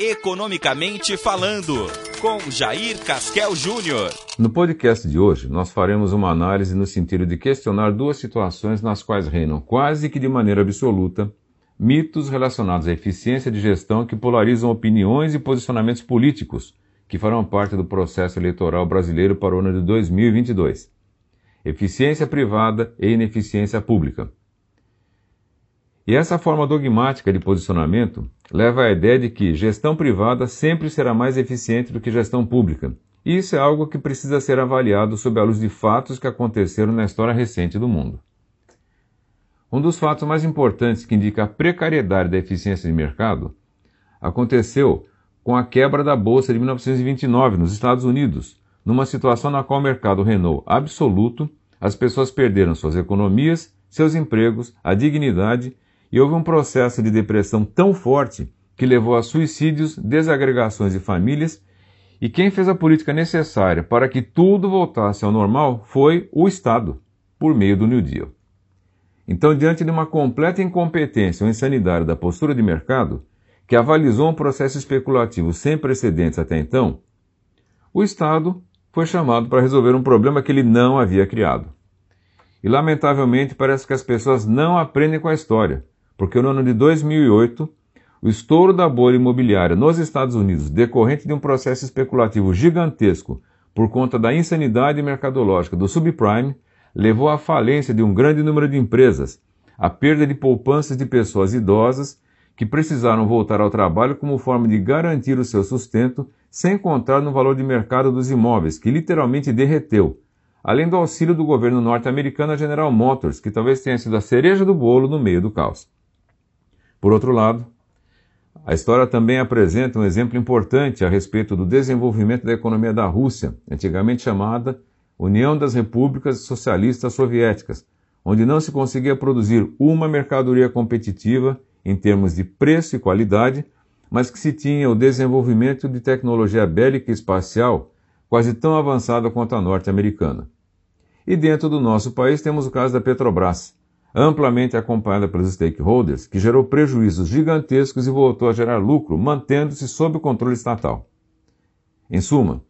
Economicamente Falando, com Jair Casquel Júnior. No podcast de hoje, nós faremos uma análise no sentido de questionar duas situações nas quais reinam, quase que de maneira absoluta, mitos relacionados à eficiência de gestão que polarizam opiniões e posicionamentos políticos que farão parte do processo eleitoral brasileiro para o ano de 2022. Eficiência privada e ineficiência pública. E essa forma dogmática de posicionamento leva à ideia de que gestão privada sempre será mais eficiente do que gestão pública. E isso é algo que precisa ser avaliado sob a luz de fatos que aconteceram na história recente do mundo. Um dos fatos mais importantes que indica a precariedade da eficiência de mercado aconteceu com a quebra da Bolsa de 1929 nos Estados Unidos, numa situação na qual o mercado reinou absoluto, as pessoas perderam suas economias, seus empregos, a dignidade e houve um processo de depressão tão forte que levou a suicídios, desagregações de famílias, e quem fez a política necessária para que tudo voltasse ao normal foi o Estado, por meio do New Deal. Então, diante de uma completa incompetência ou insanidade da postura de mercado, que avalizou um processo especulativo sem precedentes até então, o Estado foi chamado para resolver um problema que ele não havia criado. E, lamentavelmente, parece que as pessoas não aprendem com a história, porque no ano de 2008, o estouro da bolha imobiliária nos Estados Unidos, decorrente de um processo especulativo gigantesco por conta da insanidade mercadológica do subprime, levou à falência de um grande número de empresas, à perda de poupanças de pessoas idosas que precisaram voltar ao trabalho como forma de garantir o seu sustento, sem contar no valor de mercado dos imóveis, que literalmente derreteu, além do auxílio do governo norte-americano à General Motors, que talvez tenha sido a cereja do bolo no meio do caos. Por outro lado, a história também apresenta um exemplo importante a respeito do desenvolvimento da economia da Rússia, antigamente chamada União das Repúblicas Socialistas Soviéticas, onde não se conseguia produzir uma mercadoria competitiva em termos de preço e qualidade, mas que se tinha o desenvolvimento de tecnologia bélica e espacial quase tão avançada quanto a norte-americana. E dentro do nosso país temos o caso da Petrobras, amplamente acompanhada pelos stakeholders, que gerou prejuízos gigantescos e voltou a gerar lucro, mantendo-se sob o controle estatal. Em suma,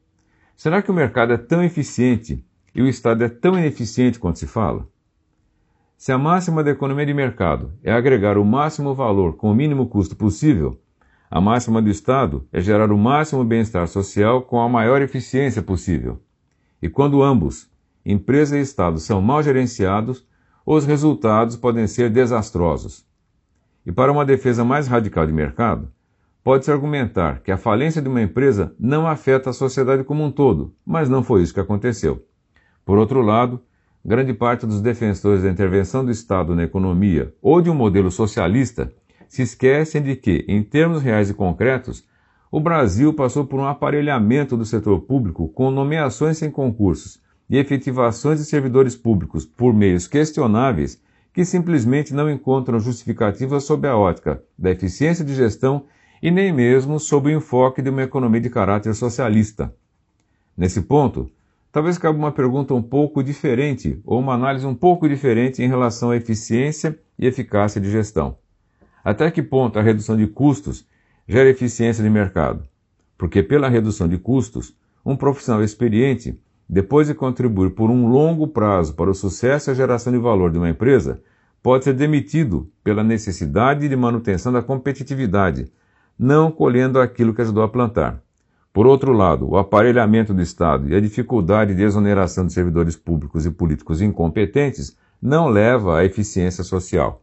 será que o mercado é tão eficiente e o Estado é tão ineficiente quanto se fala? Se a máxima da economia de mercado é agregar o máximo valor com o mínimo custo possível, a máxima do Estado é gerar o máximo bem-estar social com a maior eficiência possível. E quando ambos, empresa e Estado, são mal gerenciados, os resultados podem ser desastrosos. E para uma defesa mais radical de mercado, pode-se argumentar que a falência de uma empresa não afeta a sociedade como um todo, mas não foi isso que aconteceu. Por outro lado, grande parte dos defensores da intervenção do Estado na economia ou de um modelo socialista se esquecem de que, em termos reais e concretos, o Brasil passou por um aparelhamento do setor público com nomeações sem concursos e efetivações de servidores públicos por meios questionáveis que simplesmente não encontram justificativa sob a ótica da eficiência de gestão e nem mesmo sob o enfoque de uma economia de caráter socialista. Nesse ponto, talvez cabe uma pergunta um pouco diferente ou uma análise um pouco diferente em relação à eficiência e eficácia de gestão. Até que ponto a redução de custos gera eficiência de mercado? Porque pela redução de custos, um profissional experiente depois de contribuir por um longo prazo para o sucesso e a geração de valor de uma empresa, pode ser demitido pela necessidade de manutenção da competitividade, não colhendo aquilo que ajudou a plantar. Por outro lado, o aparelhamento do Estado e a dificuldade de exoneração de servidores públicos e políticos incompetentes não leva à eficiência social.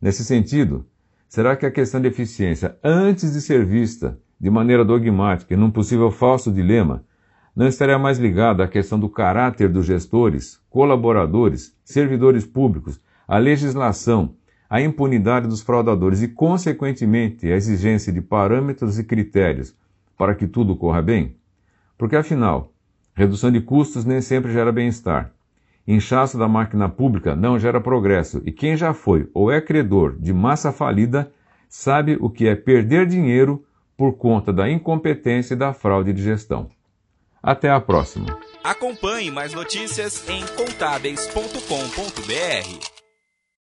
Nesse sentido, será que a questão de eficiência, antes de ser vista de maneira dogmática e num possível falso dilema, não estaria mais ligado à questão do caráter dos gestores, colaboradores, servidores públicos, à legislação, à impunidade dos fraudadores e, consequentemente, à exigência de parâmetros e critérios para que tudo corra bem? Porque, afinal, redução de custos nem sempre gera bem-estar. Inchaço da máquina pública não gera progresso e quem já foi ou é credor de massa falida sabe o que é perder dinheiro por conta da incompetência e da fraude de gestão. Até a próxima. Acompanhe mais notícias em contábeis.com.br.